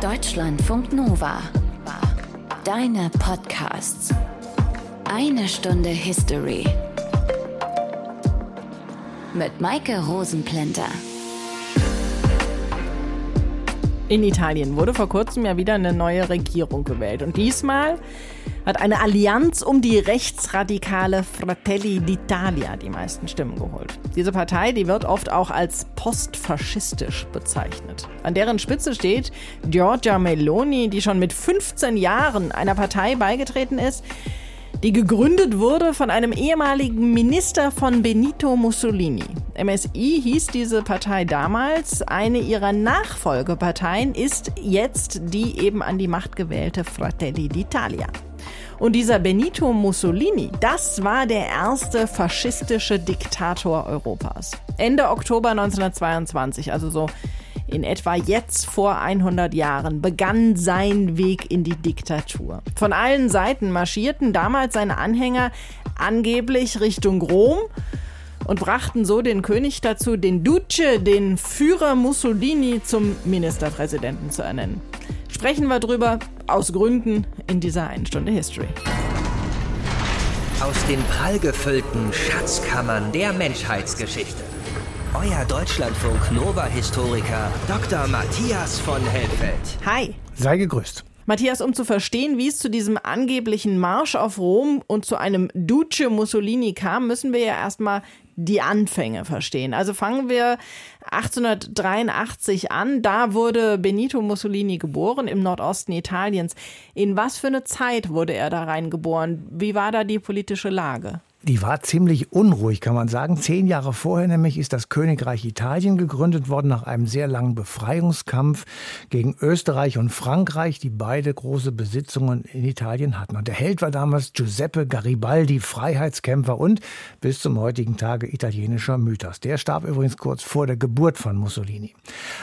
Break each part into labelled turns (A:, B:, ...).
A: Deutschlandfunk Nova. Deine Podcasts. Eine Stunde History. Mit Maike Rosenplanter.
B: In Italien wurde vor kurzem ja wieder eine neue Regierung gewählt. Und diesmal hat eine Allianz um die rechtsradikale Fratelli d'Italia die meisten Stimmen geholt. Diese Partei, die wird oft auch als postfaschistisch bezeichnet. An deren Spitze steht Giorgia Meloni, die schon mit 15 Jahren einer Partei beigetreten ist, die gegründet wurde von einem ehemaligen Minister von Benito Mussolini. MSI hieß diese Partei damals. Eine ihrer Nachfolgeparteien ist jetzt die eben an die Macht gewählte Fratelli d'Italia. Und dieser Benito Mussolini, das war der erste faschistische Diktator Europas. Ende Oktober 1922, also so in etwa jetzt vor 100 Jahren begann sein Weg in die Diktatur. Von allen Seiten marschierten damals seine Anhänger angeblich Richtung Rom und brachten so den König dazu, den Duce, den Führer Mussolini, zum Ministerpräsidenten zu ernennen. Sprechen wir drüber aus Gründen in dieser einen Stunde History.
C: Aus den prallgefüllten Schatzkammern der Menschheitsgeschichte euer Deutschlandfunk Nova-Historiker Dr. Matthias von Helfeld.
B: Hi.
D: Sei gegrüßt.
B: Matthias, um zu verstehen, wie es zu diesem angeblichen Marsch auf Rom und zu einem Duce Mussolini kam, müssen wir ja erstmal die Anfänge verstehen. Also fangen wir 1883 an. Da wurde Benito Mussolini geboren im Nordosten Italiens. In was für eine Zeit wurde er da reingeboren? Wie war da die politische Lage?
D: Die war ziemlich unruhig, kann man sagen. Zehn Jahre vorher nämlich ist das Königreich Italien gegründet worden nach einem sehr langen Befreiungskampf gegen Österreich und Frankreich, die beide große Besitzungen in Italien hatten. Und der Held war damals Giuseppe Garibaldi, Freiheitskämpfer und bis zum heutigen Tage italienischer Mythos. Der starb übrigens kurz vor der Geburt von Mussolini.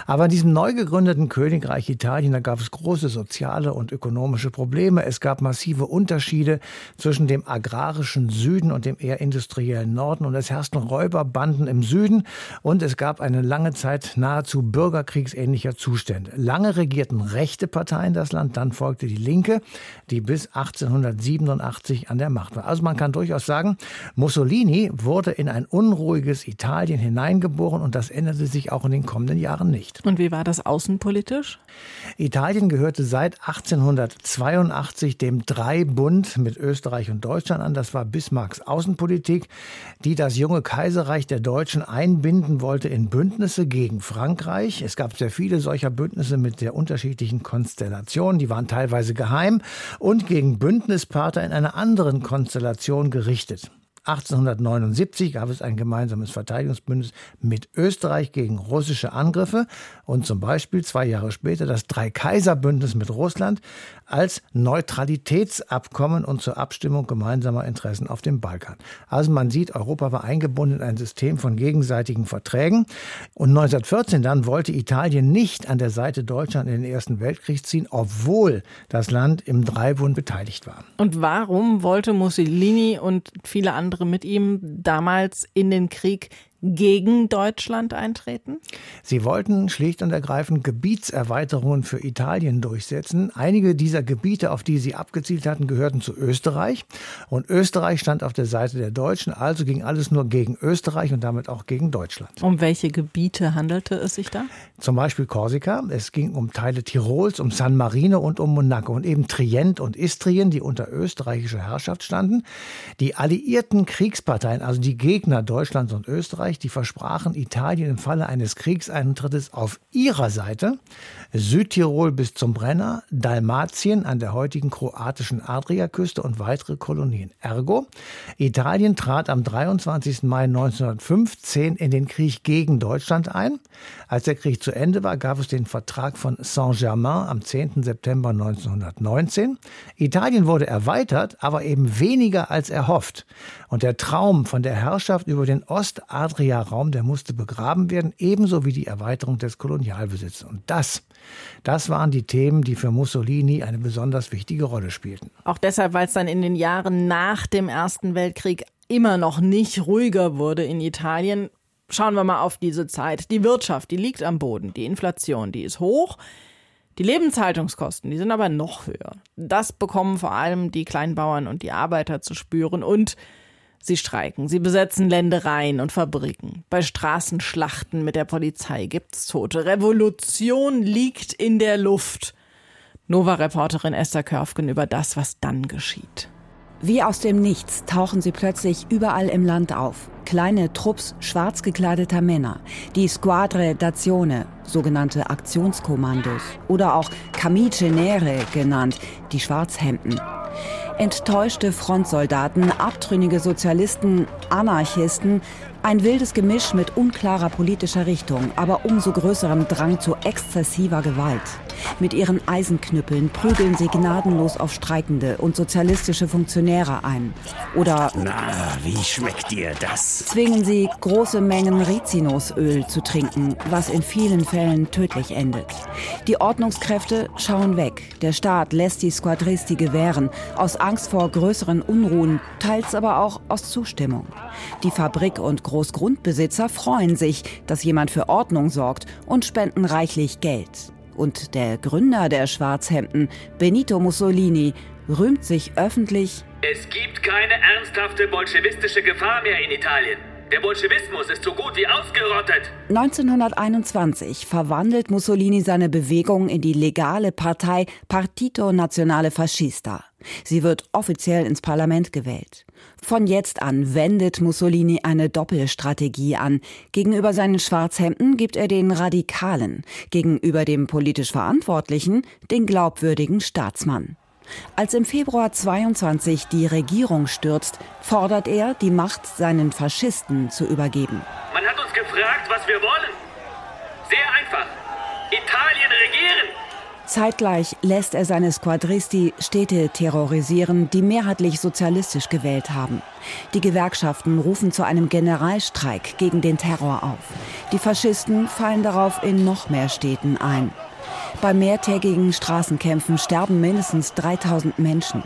D: Aber in diesem neu gegründeten Königreich Italien, da gab es große soziale und ökonomische Probleme. Es gab massive Unterschiede zwischen dem agrarischen Süden und dem eher industriellen Norden und es herrschten Räuberbanden im Süden und es gab eine lange Zeit nahezu bürgerkriegsähnlicher Zustände. Lange regierten rechte Parteien das Land, dann folgte die Linke, die bis 1887 an der Macht war. Also man kann durchaus sagen, Mussolini wurde in ein unruhiges Italien hineingeboren und das änderte sich auch in den kommenden Jahren nicht.
B: Und wie war das außenpolitisch?
D: Italien gehörte seit 1882 dem Dreibund mit Österreich und Deutschland an. Das war Bismarcks Außenpolitik, die das junge Kaiserreich der Deutschen einbinden wollte in Bündnisse gegen Frankreich. Es gab sehr viele solcher Bündnisse mit sehr unterschiedlichen Konstellationen. Die waren teilweise geheim und gegen Bündnispartner in einer anderen Konstellation gerichtet. 1879 gab es ein gemeinsames Verteidigungsbündnis mit Österreich gegen russische Angriffe und zum Beispiel zwei Jahre später das Dreikaiserbündnis mit Russland als Neutralitätsabkommen und zur Abstimmung gemeinsamer Interessen auf dem Balkan. Also man sieht, Europa war eingebunden in ein System von gegenseitigen Verträgen und 1914 dann wollte Italien nicht an der Seite Deutschland in den Ersten Weltkrieg ziehen, obwohl das Land im Dreibund beteiligt war.
B: Und warum wollte Mussolini und viele andere andere mit ihm damals in den Krieg gegen Deutschland eintreten?
D: Sie wollten schlicht und ergreifend Gebietserweiterungen für Italien durchsetzen. Einige dieser Gebiete, auf die sie abgezielt hatten, gehörten zu Österreich. Und Österreich stand auf der Seite der Deutschen. Also ging alles nur gegen Österreich und damit auch gegen Deutschland.
B: Um welche Gebiete handelte es sich da?
D: Zum Beispiel Korsika. Es ging um Teile Tirols, um San Marino und um Monaco. Und eben Trient und Istrien, die unter österreichischer Herrschaft standen. Die alliierten Kriegsparteien, also die Gegner Deutschlands und Österreich, Frankreich, die versprachen Italien im Falle eines Kriegseintrittes auf ihrer Seite Südtirol bis zum Brenner, Dalmatien an der heutigen kroatischen Adriaküste und weitere Kolonien. Ergo, Italien trat am 23. Mai 1915 in den Krieg gegen Deutschland ein. Als der Krieg zu Ende war, gab es den Vertrag von Saint-Germain am 10. September 1919. Italien wurde erweitert, aber eben weniger als erhofft. Und der Traum von der Herrschaft über den Ostadria-Raum, der musste begraben werden, ebenso wie die Erweiterung des Kolonialbesitzes. Und das das waren die Themen, die für Mussolini eine besonders wichtige Rolle spielten.
B: Auch deshalb, weil es dann in den Jahren nach dem Ersten Weltkrieg immer noch nicht ruhiger wurde in Italien. Schauen wir mal auf diese Zeit. Die Wirtschaft, die liegt am Boden. Die Inflation, die ist hoch. Die Lebenshaltungskosten, die sind aber noch höher. Das bekommen vor allem die Kleinbauern und die Arbeiter zu spüren und sie streiken, sie besetzen Ländereien und Fabriken. Bei Straßenschlachten mit der Polizei gibt's Tote. Revolution liegt in der Luft. Nova-Reporterin Esther Körfgen über das, was dann geschieht.
E: Wie aus dem Nichts tauchen sie plötzlich überall im Land auf. Kleine Trupps schwarz gekleideter Männer, die Squadre d'Azione, sogenannte Aktionskommandos, oder auch Camice Nere genannt, die Schwarzhemden. Enttäuschte Frontsoldaten, abtrünnige Sozialisten, Anarchisten, ein wildes Gemisch mit unklarer politischer Richtung, aber umso größerem Drang zu exzessiver Gewalt. Mit ihren Eisenknüppeln prügeln sie gnadenlos auf Streikende und sozialistische Funktionäre ein. Oder
F: Na, wie schmeckt dir das?
E: zwingen sie, große Mengen Rizinusöl zu trinken, was in vielen Fällen tödlich endet. Die Ordnungskräfte schauen weg. Der Staat lässt die Squadristi gewähren, aus Angst vor größeren Unruhen, teils aber auch aus Zustimmung. Die Fabrik- und Großgrundbesitzer freuen sich, dass jemand für Ordnung sorgt und spenden reichlich Geld. Und der Gründer der Schwarzhemden, Benito Mussolini, rühmt sich öffentlich,
G: Es gibt keine ernsthafte bolschewistische Gefahr mehr in Italien. Der Bolschewismus ist so gut wie ausgerottet.
E: 1921 verwandelt Mussolini seine Bewegung in die legale Partei Partito Nazionale Fascista. Sie wird offiziell ins Parlament gewählt. Von jetzt an wendet Mussolini eine Doppelstrategie an. Gegenüber seinen Schwarzhemden gibt er den Radikalen, gegenüber dem politisch Verantwortlichen den glaubwürdigen Staatsmann. Als im Februar 22 die Regierung stürzt, fordert er, die Macht seinen Faschisten zu übergeben.
G: Man hat uns gefragt, was wir wollen.
E: Zeitgleich lässt er seine Squadristi Städte terrorisieren, die mehrheitlich sozialistisch gewählt haben. Die Gewerkschaften rufen zu einem Generalstreik gegen den Terror auf. Die Faschisten fallen darauf in noch mehr Städten ein. Bei mehrtägigen Straßenkämpfen sterben mindestens 3000 Menschen.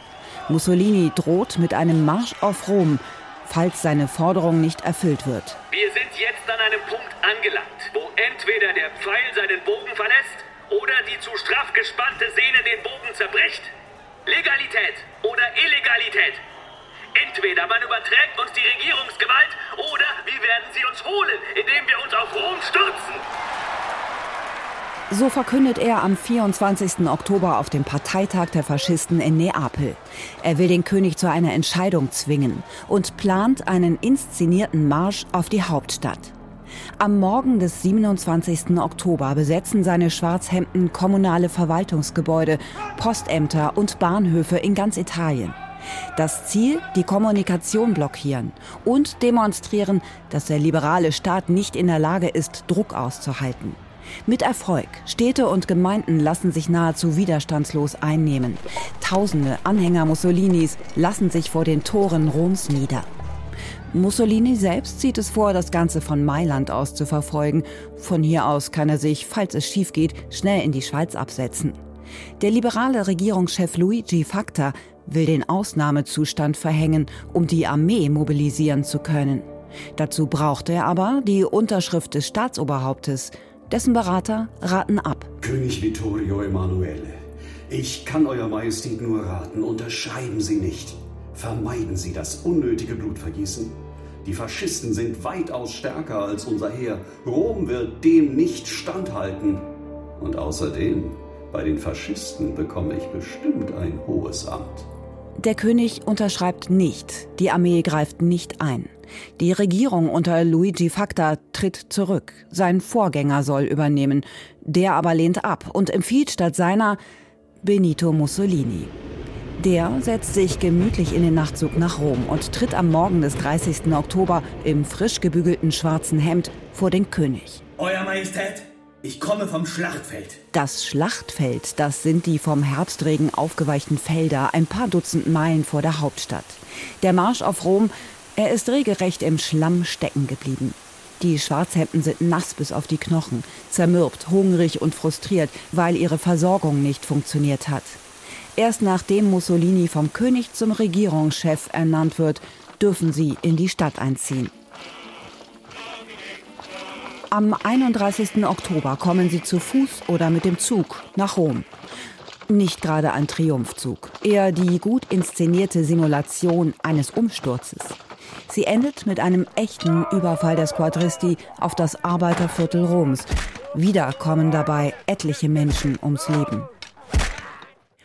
E: Mussolini droht mit einem Marsch auf Rom, falls seine Forderung nicht erfüllt wird.
G: Wir sind jetzt an einem Punkt angelangt, wo entweder der Pfeil seinen Bogen verlässt oder die zu straff gespannte Sehne den Bogen zerbricht. Legalität oder Illegalität. Entweder man überträgt uns die Regierungsgewalt oder wir werden sie uns holen, indem wir uns auf Rom stürzen.
E: So verkündet er am 24. Oktober auf dem Parteitag der Faschisten in Neapel. Er will den König zu einer Entscheidung zwingen und plant einen inszenierten Marsch auf die Hauptstadt. Am Morgen des 27. Oktober besetzen seine Schwarzhemden kommunale Verwaltungsgebäude, Postämter und Bahnhöfe in ganz Italien. Das Ziel, die Kommunikation blockieren und demonstrieren, dass der liberale Staat nicht in der Lage ist, Druck auszuhalten. Mit Erfolg. Städte und Gemeinden lassen sich nahezu widerstandslos einnehmen. Tausende Anhänger Mussolinis lassen sich vor den Toren Roms nieder. Mussolini selbst zieht es vor, das Ganze von Mailand aus zu verfolgen. Von hier aus kann er sich, falls es schief geht, schnell in die Schweiz absetzen. Der liberale Regierungschef Luigi Facta will den Ausnahmezustand verhängen, um die Armee mobilisieren zu können. Dazu braucht er aber die Unterschrift des Staatsoberhauptes. Dessen Berater raten ab.
H: König Vittorio Emanuele, ich kann Euer Majestät nur raten, unterschreiben Sie nicht. Vermeiden Sie das unnötige Blutvergießen. Die Faschisten sind weitaus stärker als unser Heer. Rom wird dem nicht standhalten. Und außerdem, bei den Faschisten bekomme ich bestimmt ein hohes Amt.
E: Der König unterschreibt nicht, die Armee greift nicht ein. Die Regierung unter Luigi Facta tritt zurück. Sein Vorgänger soll übernehmen. Der aber lehnt ab und empfiehlt statt seiner Benito Mussolini. Der setzt sich gemütlich in den Nachtzug nach Rom und tritt am Morgen des 30. Oktober im frisch gebügelten schwarzen Hemd vor den König.
F: Euer Majestät, ich komme vom Schlachtfeld.
E: Das Schlachtfeld, das sind die vom Herbstregen aufgeweichten Felder, ein paar Dutzend Meilen vor der Hauptstadt. Der Marsch auf Rom, er ist regelrecht im Schlamm stecken geblieben. Die Schwarzhemden sind nass bis auf die Knochen, zermürbt, hungrig und frustriert, weil ihre Versorgung nicht funktioniert hat. Erst nachdem Mussolini vom König zum Regierungschef ernannt wird, dürfen sie in die Stadt einziehen. Am 31. Oktober kommen sie zu Fuß oder mit dem Zug nach Rom. Nicht gerade ein Triumphzug, eher die gut inszenierte Simulation eines Umsturzes. Sie endet mit einem echten Überfall der Squadristi auf das Arbeiterviertel Roms. Wieder kommen dabei etliche Menschen ums Leben.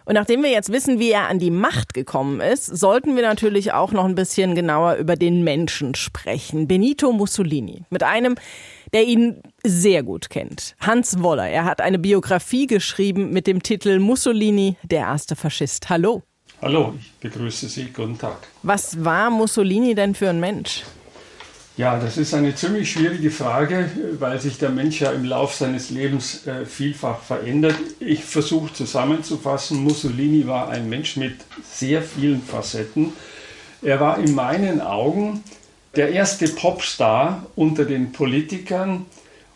B: Und nachdem wir jetzt wissen, wie er an die Macht gekommen ist, sollten wir natürlich auch noch ein bisschen genauer über den Menschen sprechen. Benito Mussolini. Mit einem, der ihn sehr gut kennt. Hans Woller. Er hat eine Biografie geschrieben mit dem Titel Mussolini, der erste Faschist. Hallo.
I: Hallo, ich begrüße Sie. Guten Tag.
B: Was war Mussolini denn für ein Mensch?
I: Ja, das ist eine ziemlich schwierige Frage, weil sich der Mensch ja im Laufe seines Lebens äh, vielfach verändert. Ich versuche zusammenzufassen, Mussolini war ein Mensch mit sehr vielen Facetten. Er war in meinen Augen der erste Popstar unter den Politikern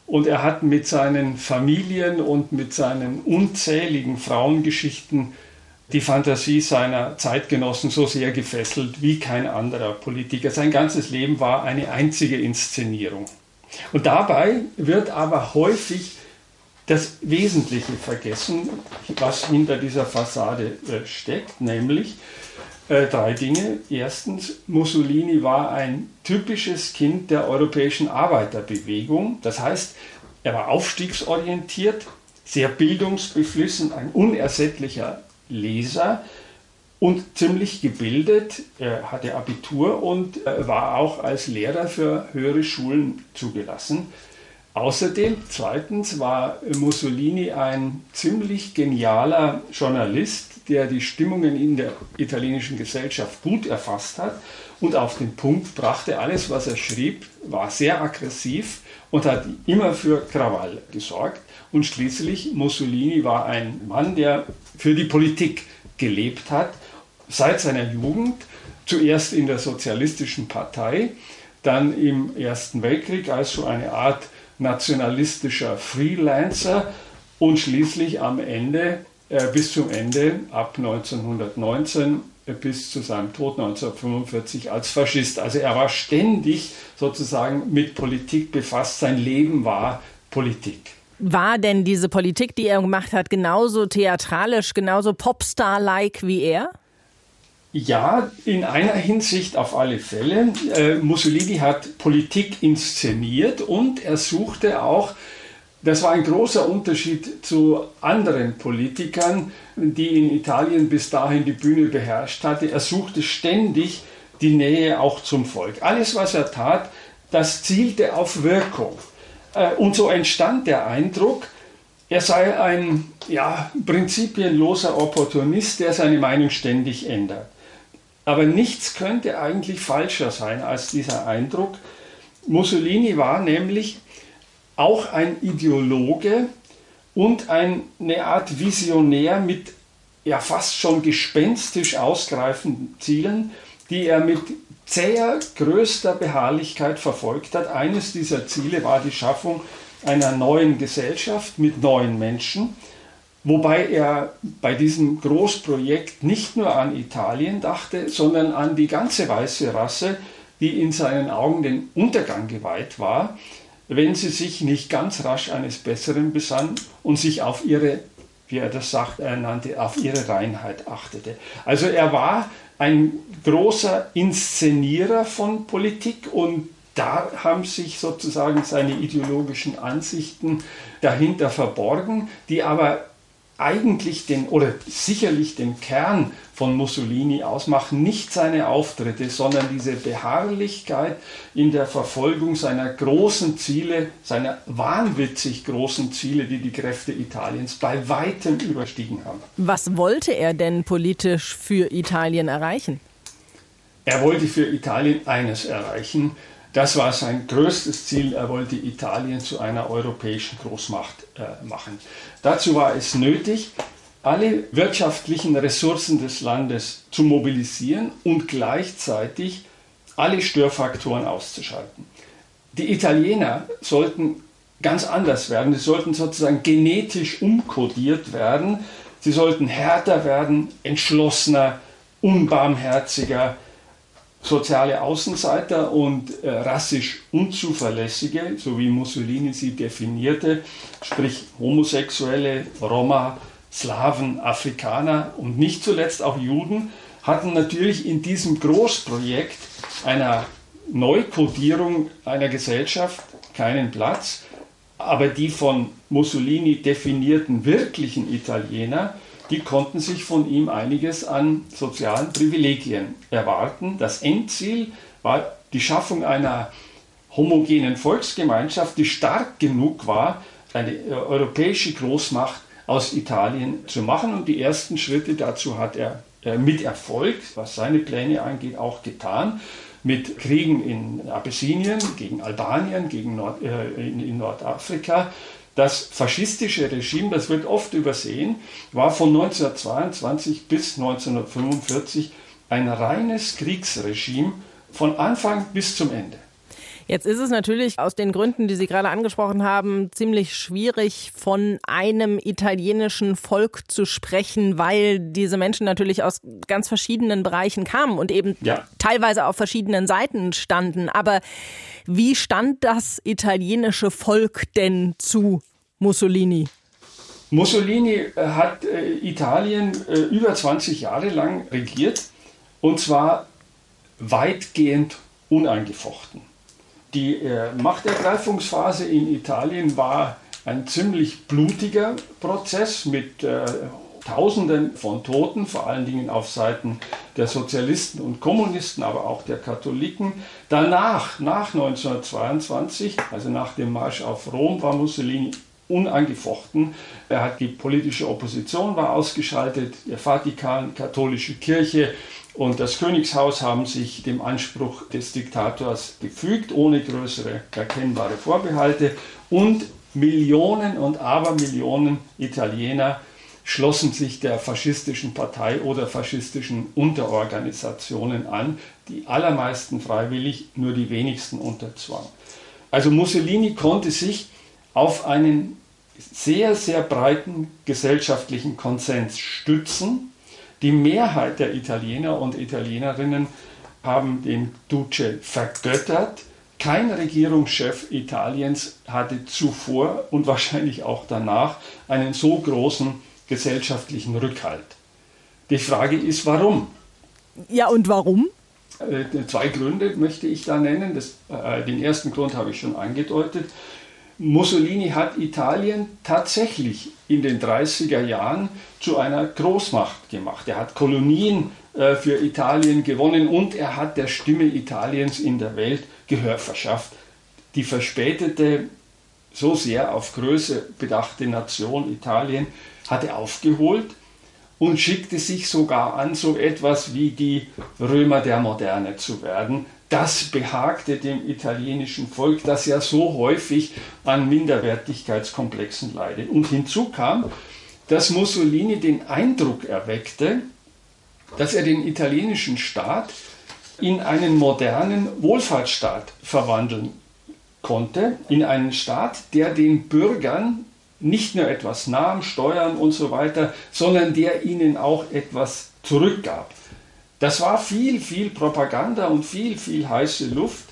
I: und er hat mit seinen Familien und mit seinen unzähligen Frauengeschichten die Fantasie seiner Zeitgenossen so sehr gefesselt wie kein anderer Politiker. Sein ganzes Leben war eine einzige Inszenierung. Und dabei wird aber häufig das Wesentliche vergessen, was hinter dieser Fassade äh, steckt, nämlich äh, drei Dinge. Erstens, Mussolini war ein typisches Kind der europäischen Arbeiterbewegung. Das heißt, er war aufstiegsorientiert, sehr bildungsbeflissen, ein unersättlicher Leser und ziemlich gebildet. Er hatte Abitur und war auch als Lehrer für höhere Schulen zugelassen. Außerdem, zweitens, war Mussolini ein ziemlich genialer Journalist, der die Stimmungen in der italienischen Gesellschaft gut erfasst hat und auf den Punkt brachte. Alles, was er schrieb, war sehr aggressiv und hat immer für Krawall gesorgt. Und schließlich, Mussolini war ein Mann, der für die Politik gelebt hat, seit seiner Jugend, zuerst in der Sozialistischen Partei, dann im Ersten Weltkrieg als so eine Art nationalistischer Freelancer und schließlich am Ende, äh, bis zum Ende, ab 1919 äh, bis zu seinem Tod 1945 als Faschist. Also er war ständig sozusagen mit Politik befasst, sein Leben war Politik.
B: War denn diese Politik, die er gemacht hat, genauso theatralisch, genauso Popstar-like wie er?
I: Ja, in einer Hinsicht auf alle Fälle. Äh, Mussolini hat Politik inszeniert und er suchte auch, das war ein großer Unterschied zu anderen Politikern, die in Italien bis dahin die Bühne beherrscht hatte. Er suchte ständig die Nähe auch zum Volk. Alles, was er tat, das zielte auf Wirkung. Äh, und so entstand der Eindruck, er sei ein ja, prinzipienloser Opportunist, der seine Meinung ständig ändert. Aber nichts könnte eigentlich falscher sein als dieser Eindruck. Mussolini war nämlich auch ein Ideologe und eine Art Visionär mit ja fast schon gespenstisch ausgreifenden Zielen, die er mit zäher größter Beharrlichkeit verfolgt hat. Eines dieser Ziele war die Schaffung einer neuen Gesellschaft mit neuen Menschen, wobei er bei diesem Großprojekt nicht nur an Italien dachte, sondern an die ganze weiße Rasse, die in seinen Augen den Untergang geweiht war, wenn sie sich nicht ganz rasch eines Besseren besann und sich auf ihre, wie er das sagt, er nannte, auf ihre Reinheit achtete. Also er war ein großer Inszenierer von Politik und da haben sich sozusagen seine ideologischen Ansichten dahinter verborgen, die aber eigentlich den oder sicherlich den Kern von Mussolini ausmachen, nicht seine Auftritte, sondern diese Beharrlichkeit in der Verfolgung seiner großen Ziele, seiner wahnwitzig großen Ziele, die die Kräfte Italiens bei weitem überstiegen haben.
B: Was wollte er denn politisch für Italien erreichen?
I: Er wollte für Italien eines erreichen, das war sein größtes Ziel. Er wollte Italien zu einer europäischen Großmacht äh, machen. Dazu war es nötig, alle wirtschaftlichen Ressourcen des Landes zu mobilisieren und gleichzeitig alle Störfaktoren auszuschalten. Die Italiener sollten ganz anders werden. Sie sollten sozusagen genetisch umkodiert werden. Sie sollten härter werden, entschlossener, unbarmherziger, soziale Außenseiter und äh, rassisch Unzuverlässige, so wie Mussolini sie definierte, sprich Homosexuelle, Roma, Slawen, Afrikaner und nicht zuletzt auch Juden, hatten natürlich in diesem Großprojekt einer Neukodierung einer Gesellschaft keinen Platz, aber die von Mussolini definierten wirklichen Italiener, die konnten sich von ihm einiges an sozialen Privilegien erwarten. Das Endziel war die Schaffung einer homogenen Volksgemeinschaft, die stark genug war, eine äh, europäische Großmacht aus Italien zu machen. Und die ersten Schritte dazu hat er äh, mit Erfolg, was seine Pläne angeht, auch getan. Mit Kriegen in Abyssinien, gegen Albanien, gegen Nord, äh, in, in Nordafrika. Das faschistische Regime, das wird oft übersehen, war von 1922 bis 1945 ein reines Kriegsregime von Anfang bis zum Ende.
B: Jetzt ist es natürlich aus den Gründen, die Sie gerade angesprochen haben, ziemlich schwierig, von einem italienischen Volk zu sprechen, weil diese Menschen natürlich aus ganz verschiedenen Bereichen kamen und eben ja. teilweise auf verschiedenen Seiten standen. Aber wie stand das italienische Volk denn zu Mussolini?
I: Mussolini äh, hat äh, Italien äh, über 20 Jahre lang regiert und zwar weitgehend uneingefochten. Die Machtergreifungsphase in Italien war ein ziemlich blutiger Prozess mit Tausenden von Toten, vor allen Dingen auf Seiten der Sozialisten und Kommunisten, aber auch der Katholiken. Danach, nach 1922, also nach dem Marsch auf Rom, war Mussolini unangefochten. Er hat die politische Opposition war ausgeschaltet, der Vatikan, katholische Kirche und das Königshaus haben sich dem Anspruch des Diktators gefügt, ohne größere erkennbare Vorbehalte. Und Millionen und Abermillionen Italiener schlossen sich der faschistischen Partei oder faschistischen Unterorganisationen an, die allermeisten freiwillig, nur die wenigsten unter Zwang. Also Mussolini konnte sich auf einen sehr, sehr breiten gesellschaftlichen Konsens stützen die Mehrheit der Italiener und Italienerinnen haben den Duce vergöttert. Kein Regierungschef Italiens hatte zuvor und wahrscheinlich auch danach einen so großen gesellschaftlichen Rückhalt. Die Frage ist, warum?
B: Ja, und warum?
I: Äh, zwei Gründe möchte ich da nennen. Das, äh, den ersten Grund habe ich schon angedeutet. Mussolini hat Italien tatsächlich in den 30er Jahren zu einer Großmacht gemacht. Er hat Kolonien äh, für Italien gewonnen und er hat der Stimme Italiens in der Welt Gehör verschafft. Die verspätete, so sehr auf Größe bedachte Nation Italien hat er aufgeholt und schickte sich sogar an, so etwas wie die Römer der Moderne zu werden, das behagte dem italienischen Volk, das ja so häufig an Minderwertigkeitskomplexen leidet. Und hinzu kam, dass Mussolini den Eindruck erweckte, dass er den italienischen Staat in einen modernen Wohlfahrtsstaat verwandeln konnte, in einen Staat, der den Bürgern nicht nur etwas nahm, Steuern und so weiter, sondern der ihnen auch etwas zurückgab. Das war viel, viel Propaganda und viel, viel heiße Luft.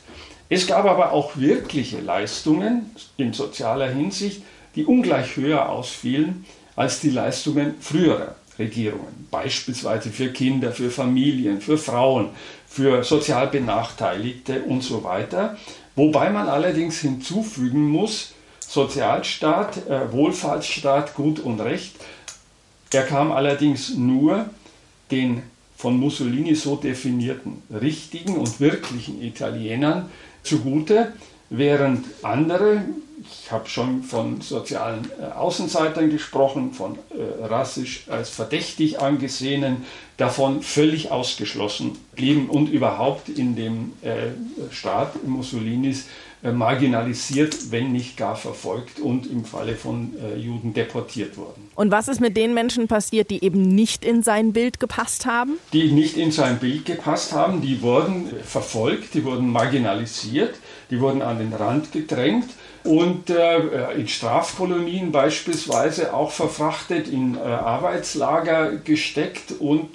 I: Es gab aber auch wirkliche Leistungen in sozialer Hinsicht, die ungleich höher ausfielen als die Leistungen früherer Regierungen, beispielsweise für Kinder, für Familien, für Frauen, für sozial Benachteiligte und so weiter. Wobei man allerdings hinzufügen muss, Sozialstaat, äh, Wohlfahrtsstaat, Gut und Recht, er kam allerdings nur den von Mussolini so definierten richtigen und wirklichen Italienern zugute, während andere, ich habe schon von sozialen äh, Außenseitern gesprochen, von äh, rassisch als verdächtig angesehenen, davon völlig ausgeschlossen blieben und überhaupt in dem äh, Staat Mussolinis marginalisiert, wenn nicht gar verfolgt und im Falle von äh, Juden deportiert wurden.
B: Und was ist mit den Menschen passiert, die eben nicht in sein Bild gepasst haben?
I: Die nicht in sein Bild gepasst haben, die wurden äh, verfolgt, die wurden marginalisiert, die wurden an den Rand gedrängt und äh, in Strafkolonien beispielsweise auch verfrachtet, in äh, Arbeitslager gesteckt und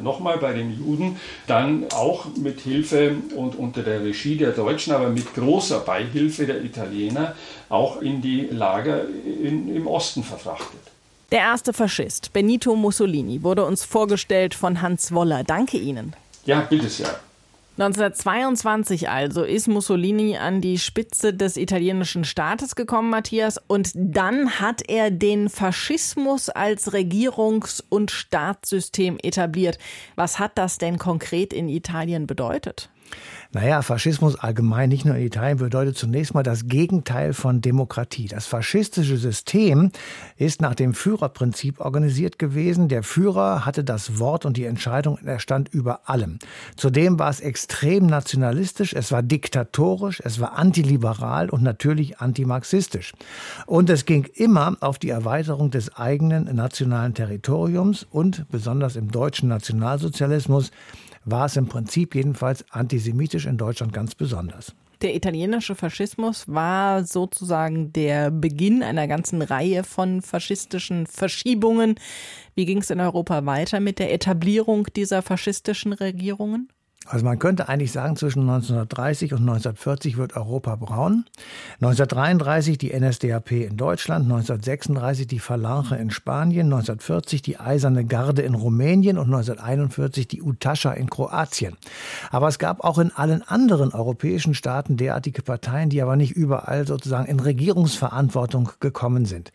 I: nochmal bei den Juden, dann auch mit Hilfe und unter der Regie der Deutschen, aber mit großer Beihilfe der Italiener auch in die Lager in, im Osten verfrachtet.
B: Der erste Faschist, Benito Mussolini, wurde uns vorgestellt von Hans Woller. Danke Ihnen.
I: Ja, bitte sehr.
B: 1922 also ist Mussolini an die Spitze des italienischen Staates gekommen, Matthias, und dann hat er den Faschismus als Regierungs- und Staatssystem etabliert. Was hat das denn konkret in Italien bedeutet?
D: Naja, Faschismus allgemein, nicht nur in Italien, bedeutet zunächst mal das Gegenteil von Demokratie. Das faschistische System ist nach dem Führerprinzip organisiert gewesen. Der Führer hatte das Wort und die Entscheidung, er stand über allem. Zudem war es extrem nationalistisch, es war diktatorisch, es war antiliberal und natürlich antimarxistisch. Und es ging immer auf die Erweiterung des eigenen nationalen Territoriums und besonders im deutschen Nationalsozialismus war es im Prinzip jedenfalls antisemitisch in Deutschland ganz besonders.
B: Der italienische Faschismus war sozusagen der Beginn einer ganzen Reihe von faschistischen Verschiebungen. Wie ging es in Europa weiter mit der Etablierung dieser faschistischen Regierungen?
D: Also man könnte eigentlich sagen, zwischen 1930 und 1940 wird Europa braun. 1933 die NSDAP in Deutschland, 1936 die Falange in Spanien, 1940 die Eiserne Garde in Rumänien und 1941 die Utascha in Kroatien. Aber es gab auch in allen anderen europäischen Staaten derartige Parteien, die aber nicht überall sozusagen in Regierungsverantwortung gekommen sind.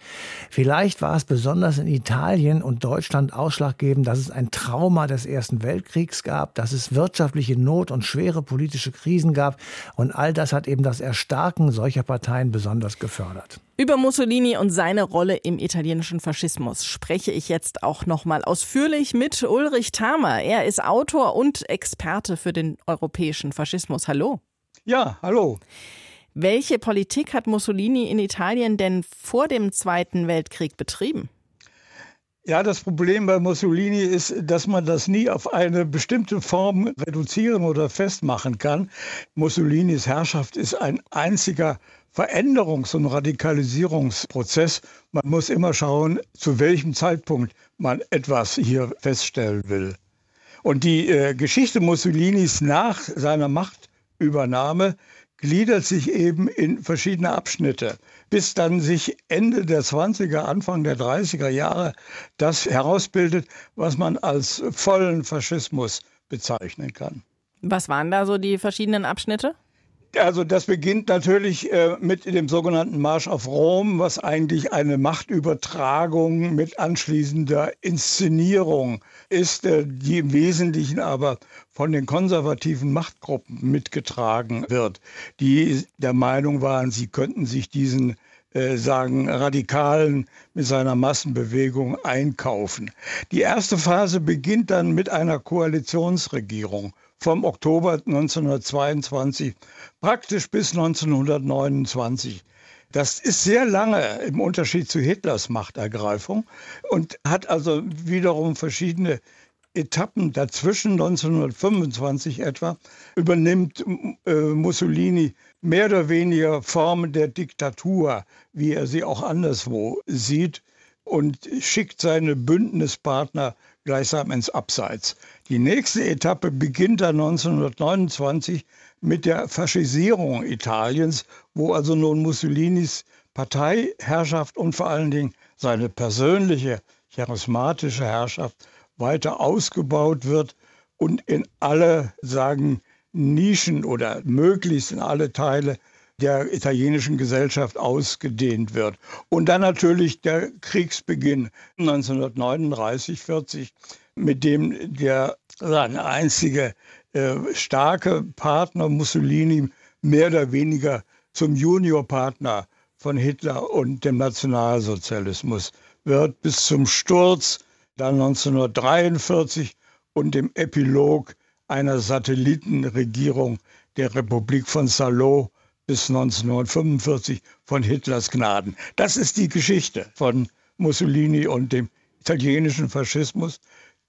D: Vielleicht war es besonders in Italien und Deutschland ausschlaggebend, dass es ein Trauma des Ersten Weltkriegs gab, dass es wirtschaftlich wirtschaftliche Not und schwere politische Krisen gab. Und all das hat eben das Erstarken solcher Parteien besonders gefördert.
B: Über Mussolini und seine Rolle im italienischen Faschismus spreche ich jetzt auch noch mal ausführlich mit Ulrich Thamer. Er ist Autor und Experte für den europäischen Faschismus. Hallo.
J: Ja, hallo.
B: Welche Politik hat Mussolini in Italien denn vor dem Zweiten Weltkrieg betrieben?
J: Ja, das Problem bei Mussolini ist, dass man das nie auf eine bestimmte Form reduzieren oder festmachen kann. Mussolinis Herrschaft ist ein einziger Veränderungs- und Radikalisierungsprozess. Man muss immer schauen, zu welchem Zeitpunkt man etwas hier feststellen will. Und die äh, Geschichte Mussolinis nach seiner Machtübernahme gliedert sich eben in verschiedene Abschnitte bis dann sich Ende der 20er, Anfang der 30er Jahre das herausbildet, was man als vollen Faschismus bezeichnen kann.
B: Was waren da so die verschiedenen Abschnitte?
J: Also das beginnt natürlich äh, mit dem sogenannten Marsch auf Rom, was eigentlich eine Machtübertragung mit anschließender Inszenierung ist, äh, die im Wesentlichen aber von den konservativen Machtgruppen mitgetragen wird, die der Meinung waren, sie könnten sich diesen äh, sagen Radikalen mit seiner Massenbewegung einkaufen. Die erste Phase beginnt dann mit einer Koalitionsregierung vom Oktober 1922 praktisch bis 1929. Das ist sehr lange im Unterschied zu Hitlers Machtergreifung und hat also wiederum verschiedene Etappen dazwischen, 1925 etwa, übernimmt äh, Mussolini mehr oder weniger Formen der Diktatur, wie er sie auch anderswo sieht, und schickt seine Bündnispartner gleichsam ins Abseits. Die nächste Etappe beginnt dann 1929 mit der Faschisierung Italiens, wo also nun Mussolinis Parteiherrschaft und vor allen Dingen seine persönliche charismatische Herrschaft weiter ausgebaut wird und in alle, sagen, Nischen oder möglichst in alle Teile der italienischen Gesellschaft ausgedehnt wird. Und dann natürlich der Kriegsbeginn 1939, 40, mit dem der sein einzige äh, starke Partner Mussolini mehr oder weniger zum Juniorpartner von Hitler und dem Nationalsozialismus wird bis zum Sturz dann 1943 und dem Epilog einer Satellitenregierung der Republik von Salo bis 1945 von Hitlers Gnaden. Das ist die Geschichte von Mussolini und dem italienischen Faschismus,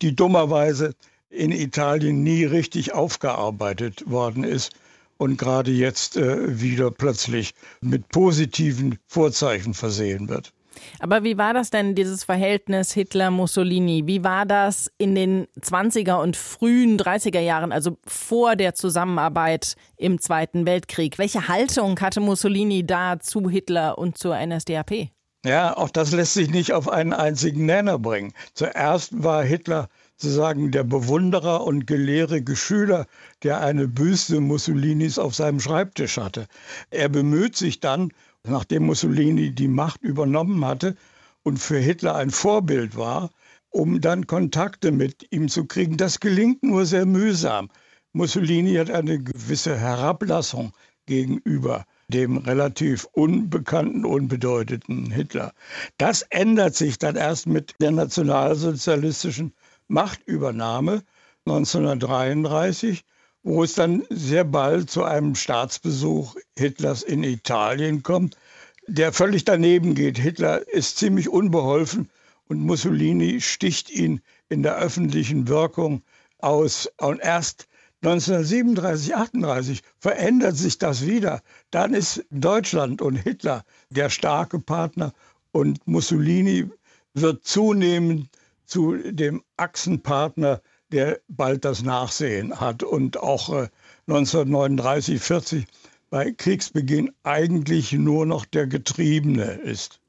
J: die dummerweise in Italien nie richtig aufgearbeitet worden ist und gerade jetzt äh, wieder plötzlich mit positiven Vorzeichen versehen wird.
B: Aber wie war das denn, dieses Verhältnis Hitler-Mussolini? Wie war das in den 20er und frühen 30er Jahren, also vor der Zusammenarbeit im Zweiten Weltkrieg? Welche Haltung hatte Mussolini da zu Hitler und zur NSDAP?
J: Ja, auch das lässt sich nicht auf einen einzigen Nenner bringen. Zuerst war Hitler sozusagen der Bewunderer und gelehrige Schüler, der eine Büste Mussolinis auf seinem Schreibtisch hatte. Er bemüht sich dann, nachdem Mussolini die Macht übernommen hatte und für Hitler ein Vorbild war, um dann Kontakte mit ihm zu kriegen. Das gelingt nur sehr mühsam. Mussolini hat eine gewisse Herablassung gegenüber dem relativ unbekannten, unbedeuteten Hitler. Das ändert sich dann erst mit der nationalsozialistischen Machtübernahme 1933, wo es dann sehr bald zu einem Staatsbesuch Hitlers in Italien kommt, der völlig daneben geht. Hitler ist ziemlich unbeholfen und Mussolini sticht ihn in der öffentlichen Wirkung aus. Und erst 1937, 38 verändert sich das wieder. Dann ist Deutschland und Hitler der starke Partner und Mussolini wird zunehmend zu dem Achsenpartner, der bald das Nachsehen hat und auch äh, 1939, 40 bei Kriegsbeginn eigentlich nur noch der Getriebene ist.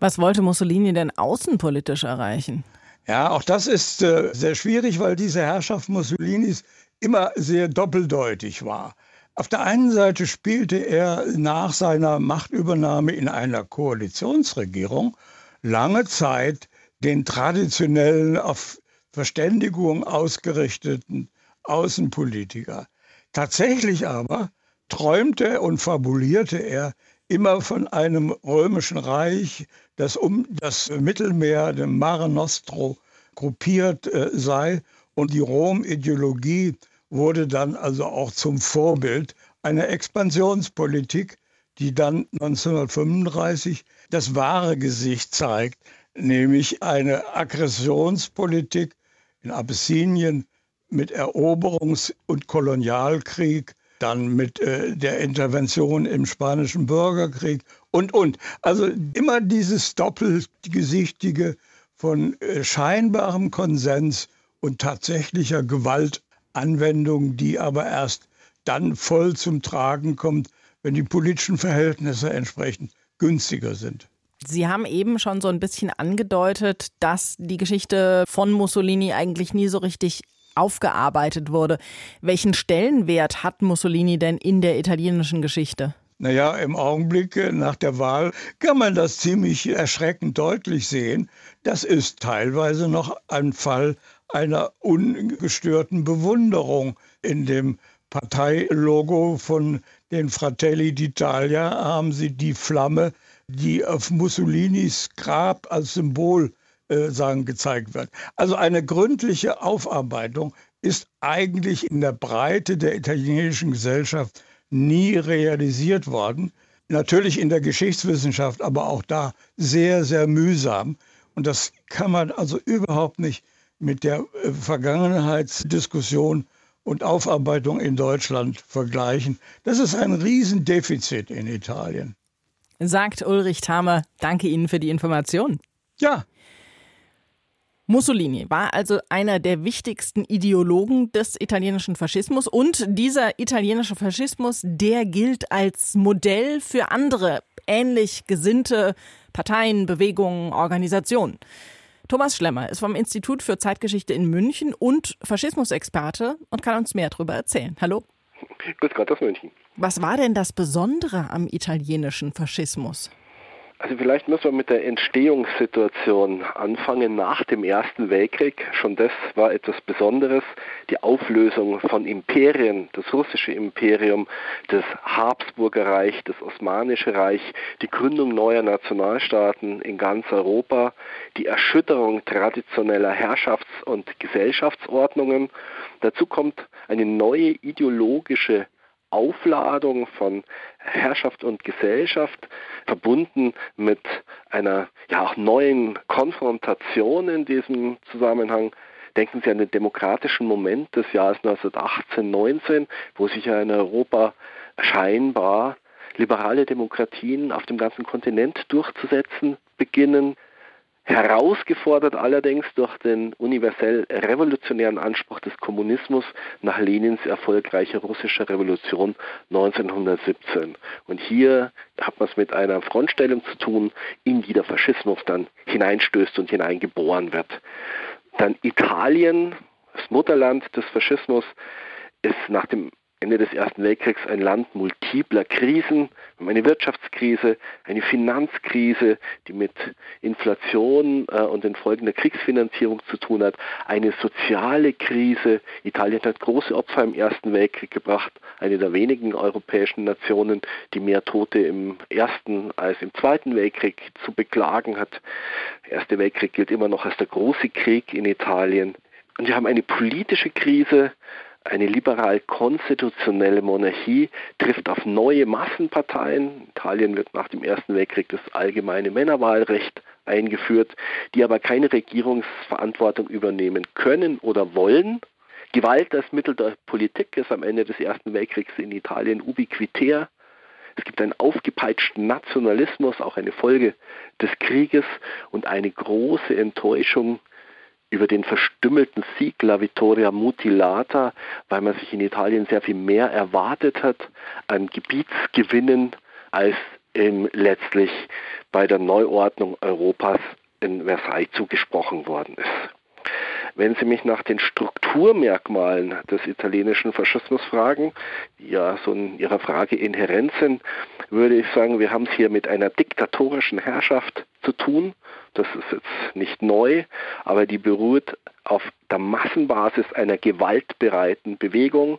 B: Was wollte Mussolini denn außenpolitisch erreichen?
J: Ja, auch das ist äh, sehr schwierig, weil diese Herrschaft Mussolinis immer sehr doppeldeutig war. Auf der einen Seite spielte er nach seiner Machtübernahme in einer Koalitionsregierung lange Zeit den traditionellen auf Verständigung ausgerichteten Außenpolitiker. Tatsächlich aber träumte und fabulierte er immer von einem römischen Reich, das um das Mittelmeer, dem Mare Nostro, gruppiert äh, sei und die Rom-Ideologie wurde dann also auch zum Vorbild einer Expansionspolitik, die dann 1935 das wahre Gesicht zeigt, nämlich eine Aggressionspolitik in Abyssinien mit Eroberungs- und Kolonialkrieg, dann mit äh, der Intervention im Spanischen Bürgerkrieg und, und. Also immer dieses doppelgesichtige von äh, scheinbarem Konsens und tatsächlicher Gewalt Anwendung, die aber erst dann voll zum Tragen kommt, wenn die politischen Verhältnisse entsprechend günstiger sind.
B: Sie haben eben schon so ein bisschen angedeutet, dass die Geschichte von Mussolini eigentlich nie so richtig aufgearbeitet wurde. Welchen Stellenwert hat Mussolini denn in der italienischen Geschichte?
J: Naja, im Augenblick äh, nach der Wahl kann man das ziemlich erschreckend deutlich sehen. Das ist teilweise noch ein Fall einer ungestörten Bewunderung. In dem Parteilogo von den Fratelli d'Italia haben sie die Flamme, die auf Mussolinis Grab als Symbol äh, sagen, gezeigt wird. Also eine gründliche Aufarbeitung ist eigentlich in der Breite der italienischen Gesellschaft nie realisiert worden. Natürlich in der Geschichtswissenschaft, aber auch da sehr, sehr mühsam. Und das kann man also überhaupt nicht mit der äh, Vergangenheitsdiskussion und Aufarbeitung in Deutschland vergleichen. Das ist ein Riesendefizit in Italien.
B: Sagt Ulrich Thamer. Danke Ihnen für die Information.
J: Ja.
B: Mussolini war also einer der wichtigsten Ideologen des italienischen Faschismus und dieser italienische Faschismus, der gilt als Modell für andere ähnlich gesinnte Parteien, Bewegungen, Organisationen. Thomas Schlemmer ist vom Institut für Zeitgeschichte in München und Faschismusexperte und kann uns mehr darüber erzählen. Hallo.
K: Grüß Gott aus München.
B: Was war denn das Besondere am italienischen Faschismus?
K: Also vielleicht müssen wir mit der Entstehungssituation anfangen nach dem Ersten Weltkrieg. Schon das war etwas Besonderes. Die Auflösung von Imperien, das russische Imperium, das Habsburger Reich, das Osmanische Reich, die Gründung neuer Nationalstaaten in ganz Europa, die Erschütterung traditioneller Herrschafts- und Gesellschaftsordnungen. Dazu kommt eine neue ideologische Aufladung von Herrschaft und Gesellschaft, verbunden mit einer ja auch neuen Konfrontation in diesem Zusammenhang. Denken Sie an den demokratischen Moment des Jahres 1918, 19, wo sich ja in Europa scheinbar liberale Demokratien auf dem ganzen Kontinent durchzusetzen beginnen. Herausgefordert allerdings durch den universell revolutionären Anspruch des Kommunismus nach Lenins erfolgreicher russischer Revolution 1917. Und hier hat man es mit einer Frontstellung zu tun, in die der Faschismus dann hineinstößt und hineingeboren wird. Dann Italien, das Mutterland des Faschismus, ist nach dem Ende des Ersten Weltkriegs ein Land multipler Krisen. Wir haben eine Wirtschaftskrise, eine Finanzkrise, die mit Inflation äh, und den Folgen der Kriegsfinanzierung zu tun hat, eine soziale Krise. Italien hat große Opfer im Ersten Weltkrieg gebracht, eine der wenigen europäischen Nationen, die mehr Tote im Ersten als im Zweiten Weltkrieg zu beklagen hat. Der Erste Weltkrieg gilt immer noch als der große Krieg in Italien. Und wir haben eine politische Krise, eine liberal-konstitutionelle Monarchie trifft auf neue Massenparteien. Italien wird nach dem Ersten Weltkrieg das allgemeine Männerwahlrecht eingeführt, die aber keine Regierungsverantwortung übernehmen können oder wollen. Gewalt als Mittel der Politik ist am Ende des Ersten Weltkriegs in Italien ubiquitär. Es gibt einen aufgepeitschten Nationalismus, auch eine Folge des Krieges und eine große Enttäuschung über den verstümmelten Sieg La Vittoria Mutilata, weil man sich in Italien sehr viel mehr erwartet hat an Gebietsgewinnen, als ähm, letztlich bei der Neuordnung Europas in Versailles zugesprochen worden ist. Wenn Sie mich nach den Strukturmerkmalen des italienischen Faschismus fragen, die ja so in Ihrer Frage inhärent sind, würde ich sagen, wir haben es hier mit einer diktatorischen Herrschaft zu tun. Das ist jetzt nicht neu, aber die beruht auf der Massenbasis einer gewaltbereiten Bewegung,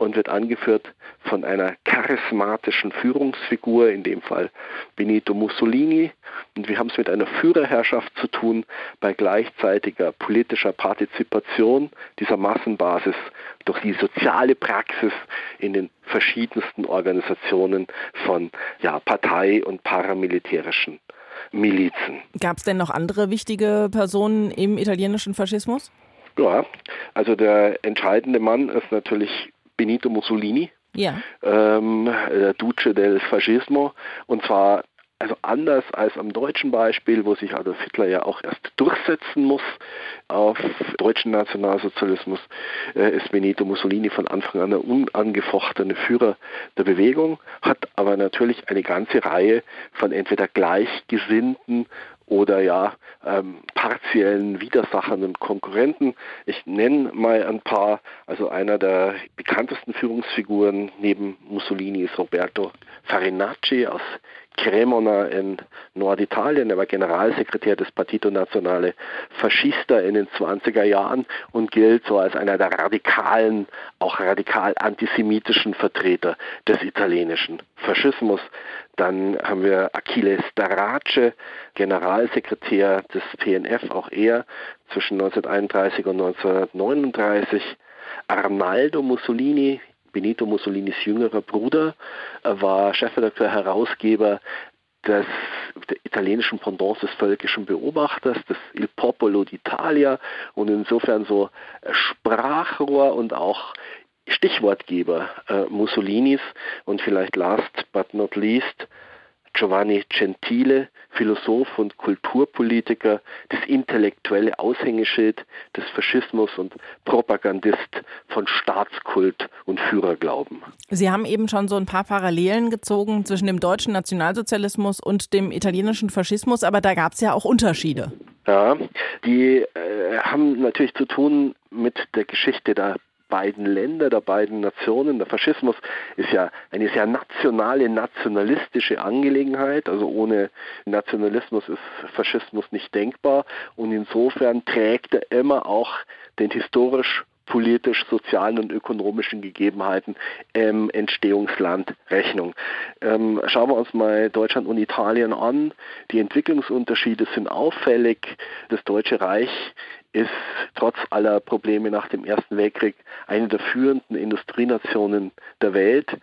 K: und wird angeführt von einer charismatischen Führungsfigur, in dem Fall Benito Mussolini. Und wir haben es mit einer Führerherrschaft zu tun bei gleichzeitiger politischer Partizipation dieser Massenbasis durch die soziale Praxis in den verschiedensten Organisationen von ja, Partei- und paramilitärischen Milizen.
B: Gab es denn noch andere wichtige Personen im italienischen Faschismus?
K: Ja, also der entscheidende Mann ist natürlich Benito Mussolini,
B: ja.
K: ähm, der Duce del Fascismo, und zwar also anders als am deutschen Beispiel, wo sich Adolf Hitler ja auch erst durchsetzen muss auf deutschen Nationalsozialismus, äh, ist Benito Mussolini von Anfang an der unangefochtene Führer der Bewegung, hat aber natürlich eine ganze Reihe von entweder Gleichgesinnten oder ja ähm, partiellen Widersachern und Konkurrenten. Ich nenne mal ein paar. Also einer der bekanntesten Führungsfiguren neben Mussolini ist Roberto Farinacci aus Cremona in Norditalien. Er war Generalsekretär des Partito Nazionale Fascista in den 20er Jahren und gilt so als einer der radikalen, auch radikal antisemitischen Vertreter des italienischen Faschismus. Dann haben wir Achille Starace, Generalsekretär des PNF, auch er zwischen 1931 und 1939. Arnaldo Mussolini, Benito Mussolinis jüngerer Bruder, war Chefredakteur, Herausgeber des italienischen Pendants des völkischen Beobachters, des Il Popolo d'Italia. Und insofern so Sprachrohr und auch Stichwortgeber äh, Mussolinis. Und vielleicht last but not least Giovanni Gentile, Philosoph und Kulturpolitiker, das intellektuelle Aushängeschild des Faschismus und Propagandist von Staatskult und Führerglauben.
B: Sie haben eben schon so ein paar Parallelen gezogen zwischen dem deutschen Nationalsozialismus und dem italienischen Faschismus, aber da gab es ja auch Unterschiede.
K: Ja, die äh, haben natürlich zu tun mit der Geschichte der beiden Länder, der beiden Nationen. Der Faschismus ist ja eine sehr nationale, nationalistische Angelegenheit. Also ohne Nationalismus ist Faschismus nicht denkbar. Und insofern trägt er immer auch den historisch politisch, sozialen und ökonomischen Gegebenheiten im Entstehungsland Rechnung. Ähm, schauen wir uns mal Deutschland und Italien an. Die Entwicklungsunterschiede sind auffällig. Das Deutsche Reich ist trotz aller Probleme nach dem Ersten Weltkrieg eine der führenden Industrienationen der Welt.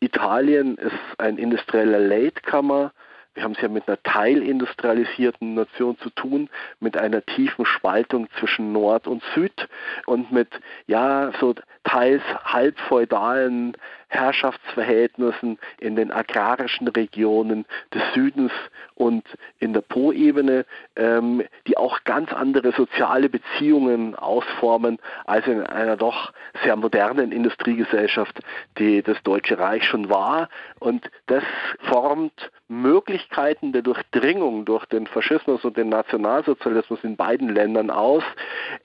K: Italien ist ein industrieller Latecomer. Wir haben es ja mit einer teilindustrialisierten Nation zu tun, mit einer tiefen Spaltung zwischen Nord und Süd und mit, ja, so teils halbfeudalen Herrschaftsverhältnissen in den agrarischen Regionen des Südens und in der Po-Ebene, ähm, die auch ganz andere soziale Beziehungen ausformen als in einer doch sehr modernen Industriegesellschaft, die das Deutsche Reich schon war. Und das formt Möglichkeiten der Durchdringung durch den Faschismus und den Nationalsozialismus in beiden Ländern aus,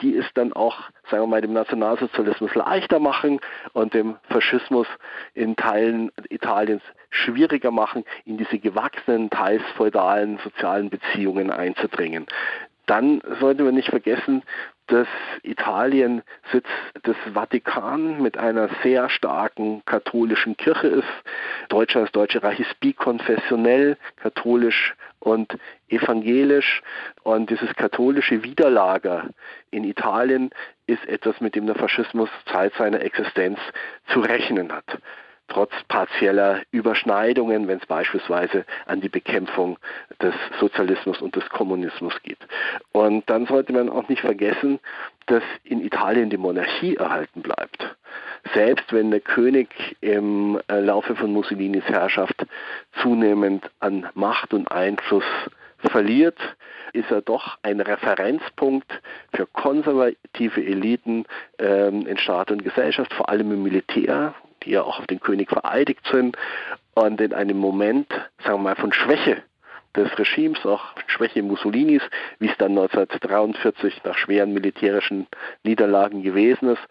K: die es dann auch, sagen wir mal, dem Nationalsozialismus leichter machen und dem Faschismus in Teilen Italiens schwieriger machen, in diese gewachsenen, teils feudalen sozialen Beziehungen einzudringen. Dann sollten wir nicht vergessen, dass Italien Sitz des Vatikan mit einer sehr starken katholischen Kirche ist. Deutschland, das Deutsche Reich ist bikonfessionell, katholisch und evangelisch. Und dieses katholische Widerlager in Italien ist etwas, mit dem der Faschismus Zeit seiner Existenz zu rechnen hat trotz partieller Überschneidungen, wenn es beispielsweise an die Bekämpfung des Sozialismus und des Kommunismus geht. Und dann sollte man auch nicht vergessen, dass in Italien die Monarchie erhalten bleibt. Selbst wenn der König im äh, Laufe von Mussolinis Herrschaft zunehmend an Macht und Einfluss verliert, ist er doch ein Referenzpunkt für konservative Eliten ähm, in Staat und Gesellschaft, vor allem im Militär, die ja auch auf den König vereidigt sind. Und in einem Moment, sagen wir mal, von Schwäche des Regimes, auch Schwäche Mussolinis, wie es dann 1943 nach schweren militärischen Niederlagen gewesen ist,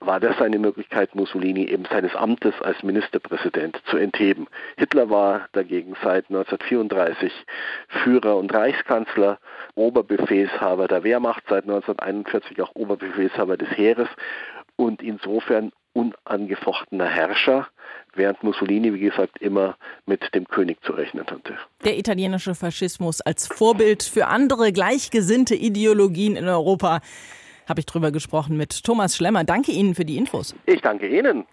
K: war das eine Möglichkeit, Mussolini eben seines Amtes als Ministerpräsident zu entheben. Hitler war dagegen seit 1934 Führer und Reichskanzler, Oberbefehlshaber der Wehrmacht, seit 1941 auch Oberbefehlshaber des Heeres und insofern unangefochtener Herrscher, während Mussolini, wie gesagt, immer mit dem König zu rechnen hatte.
B: Der italienische Faschismus als Vorbild für andere gleichgesinnte Ideologien in Europa habe ich drüber gesprochen mit Thomas Schlemmer. Danke Ihnen für die Infos.
K: Ich danke Ihnen.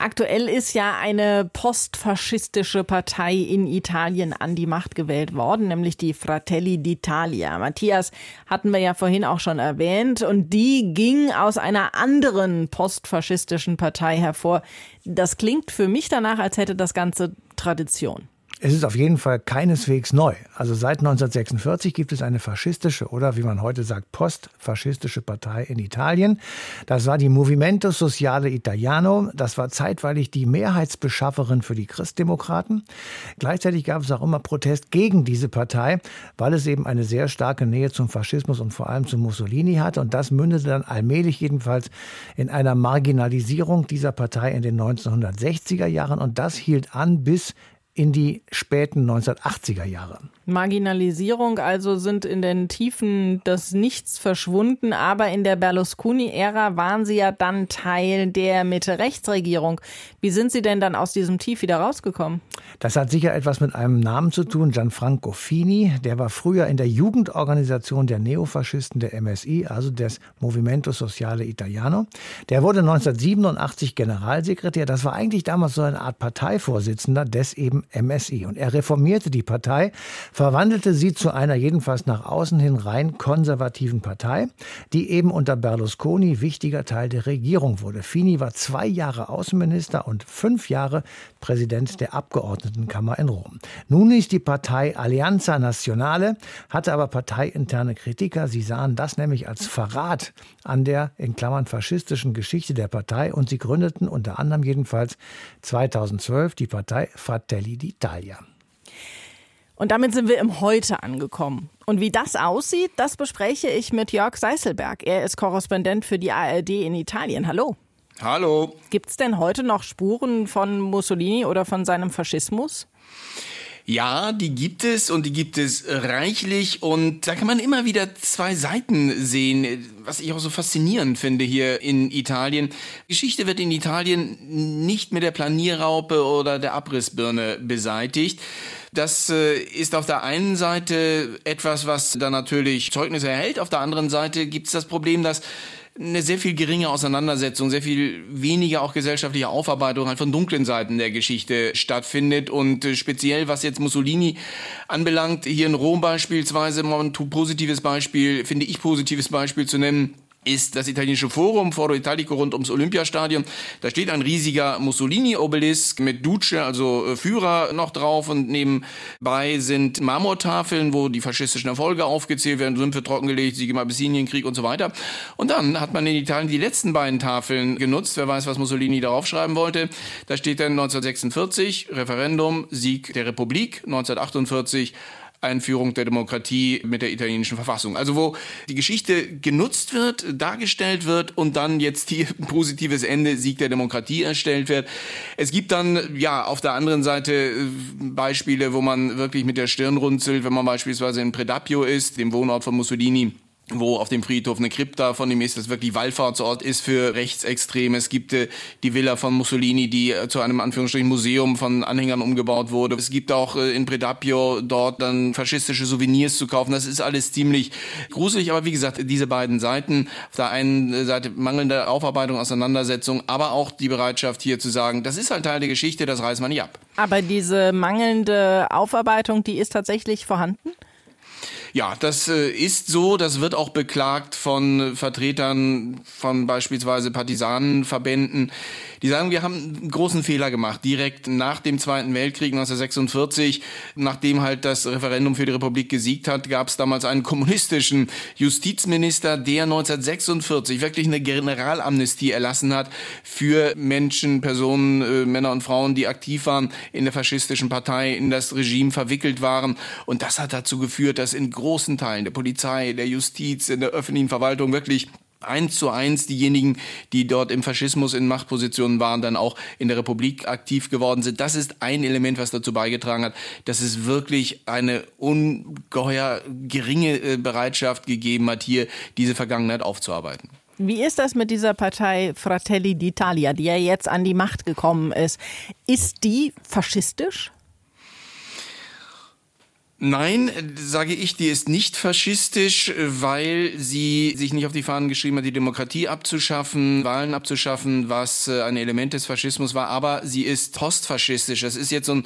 B: Aktuell ist ja eine postfaschistische Partei in Italien an die Macht gewählt worden, nämlich die Fratelli d'Italia. Matthias hatten wir ja vorhin auch schon erwähnt und die ging aus einer anderen postfaschistischen Partei hervor. Das klingt für mich danach, als hätte das Ganze Tradition.
D: Es ist auf jeden Fall keineswegs neu. Also seit 1946 gibt es eine faschistische oder wie man heute sagt, postfaschistische Partei in Italien. Das war die Movimento Sociale Italiano. Das war zeitweilig die Mehrheitsbeschafferin für die Christdemokraten. Gleichzeitig gab es auch immer Protest gegen diese Partei, weil es eben eine sehr starke Nähe zum Faschismus und vor allem zu Mussolini hatte. Und das mündete dann allmählich jedenfalls in einer Marginalisierung dieser Partei in den 1960er Jahren. Und das hielt an bis in die späten 1980er Jahre.
B: Marginalisierung also sind in den Tiefen des Nichts verschwunden, aber in der Berlusconi-Ära waren Sie ja dann Teil der Mitte-Rechts-Regierung. Wie sind Sie denn dann aus diesem Tief wieder rausgekommen?
D: Das hat sicher etwas mit einem Namen zu tun, Gianfranco Fini. Der war früher in der Jugendorganisation der Neofaschisten der MSI, also des Movimento Sociale Italiano. Der wurde 1987 Generalsekretär. Das war eigentlich damals so eine Art Parteivorsitzender des eben MSI. Und er reformierte die Partei, verwandelte sie zu einer jedenfalls nach außen hin rein konservativen Partei, die eben unter Berlusconi wichtiger Teil der Regierung wurde. Fini war zwei Jahre Außenminister und fünf Jahre Präsident der Abgeordnetenkammer in Rom. Nun ist die Partei Alleanza Nazionale, hatte aber parteiinterne Kritiker. Sie sahen das nämlich als Verrat an der in Klammern faschistischen Geschichte der Partei und sie gründeten unter anderem jedenfalls 2012 die Partei Fratelli d'Italia.
B: Und damit sind wir im Heute angekommen. Und wie das aussieht, das bespreche ich mit Jörg Seiselberg. Er ist Korrespondent für die ARD in Italien. Hallo.
L: Hallo.
B: Gibt es denn heute noch Spuren von Mussolini oder von seinem Faschismus?
L: Ja, die gibt es und die gibt es reichlich und da kann man immer wieder zwei Seiten sehen, was ich auch so faszinierend finde hier in Italien. Geschichte wird in Italien nicht mit der Planierraupe oder der Abrissbirne beseitigt. Das äh, ist auf der einen Seite etwas, was da natürlich Zeugnisse erhält. Auf der anderen Seite gibt es das Problem, dass eine sehr viel geringe Auseinandersetzung, sehr viel weniger auch gesellschaftliche Aufarbeitung halt von dunklen Seiten der Geschichte stattfindet. Und äh, speziell, was jetzt Mussolini anbelangt, hier in Rom beispielsweise, mal ein positives Beispiel, finde ich positives Beispiel zu nennen, ist das italienische Forum Foro Italico rund ums Olympiastadion. Da steht ein riesiger Mussolini-Obelisk mit Duce, also äh, Führer, noch drauf und nebenbei sind Marmortafeln, wo die faschistischen Erfolge aufgezählt werden, Sümpfe trockengelegt, Siege im Abessinienkrieg und so weiter. Und dann hat man in Italien die letzten beiden Tafeln genutzt. Wer weiß, was Mussolini darauf schreiben wollte. Da steht dann 1946 Referendum, Sieg der Republik, 1948 Einführung der Demokratie mit der italienischen Verfassung. Also wo die Geschichte genutzt wird, dargestellt wird und dann jetzt hier ein positives Ende, Sieg der Demokratie erstellt wird. Es gibt dann ja auf der anderen Seite äh, Beispiele, wo man wirklich mit der Stirn runzelt, wenn man beispielsweise in Predapio ist, dem Wohnort von Mussolini wo auf dem Friedhof eine Krypta von ihm ist, das wirklich Wallfahrtsort ist für Rechtsextreme. Es gibt äh, die Villa von Mussolini, die äh, zu einem Anführungsstrichen Museum von Anhängern umgebaut wurde. Es gibt auch äh, in Predapio dort dann faschistische Souvenirs zu kaufen. Das ist alles ziemlich gruselig, aber wie gesagt, diese beiden Seiten, auf der einen Seite mangelnde Aufarbeitung, Auseinandersetzung, aber auch die Bereitschaft hier zu sagen, das ist halt Teil der Geschichte, das reißt man nicht ab.
B: Aber diese mangelnde Aufarbeitung, die ist tatsächlich vorhanden?
L: Ja, das äh, ist so. Das wird auch beklagt von Vertretern von beispielsweise Partisanenverbänden. Die sagen, wir haben einen großen Fehler gemacht. Direkt nach dem Zweiten Weltkrieg 1946, nachdem halt das Referendum für die Republik gesiegt hat, gab es damals einen kommunistischen Justizminister, der 1946 wirklich eine Generalamnestie erlassen hat für Menschen, Personen, äh, Männer und Frauen, die aktiv waren in der faschistischen Partei, in das Regime verwickelt waren. Und das hat dazu geführt, dass in großen Teilen der Polizei, der Justiz, in der öffentlichen Verwaltung wirklich eins zu eins diejenigen, die dort im Faschismus in Machtpositionen waren, dann auch in der Republik aktiv geworden sind. Das ist ein Element, was dazu beigetragen hat, dass es wirklich eine ungeheuer geringe äh, Bereitschaft gegeben hat, hier diese Vergangenheit aufzuarbeiten.
B: Wie ist das mit dieser Partei Fratelli d'Italia, die ja jetzt an die Macht gekommen ist? Ist die faschistisch?
L: Nein, sage ich, die ist nicht faschistisch, weil sie sich nicht auf die Fahnen geschrieben hat, die Demokratie abzuschaffen, Wahlen abzuschaffen, was äh, ein Element des Faschismus war, aber sie ist postfaschistisch. Das ist jetzt so ein,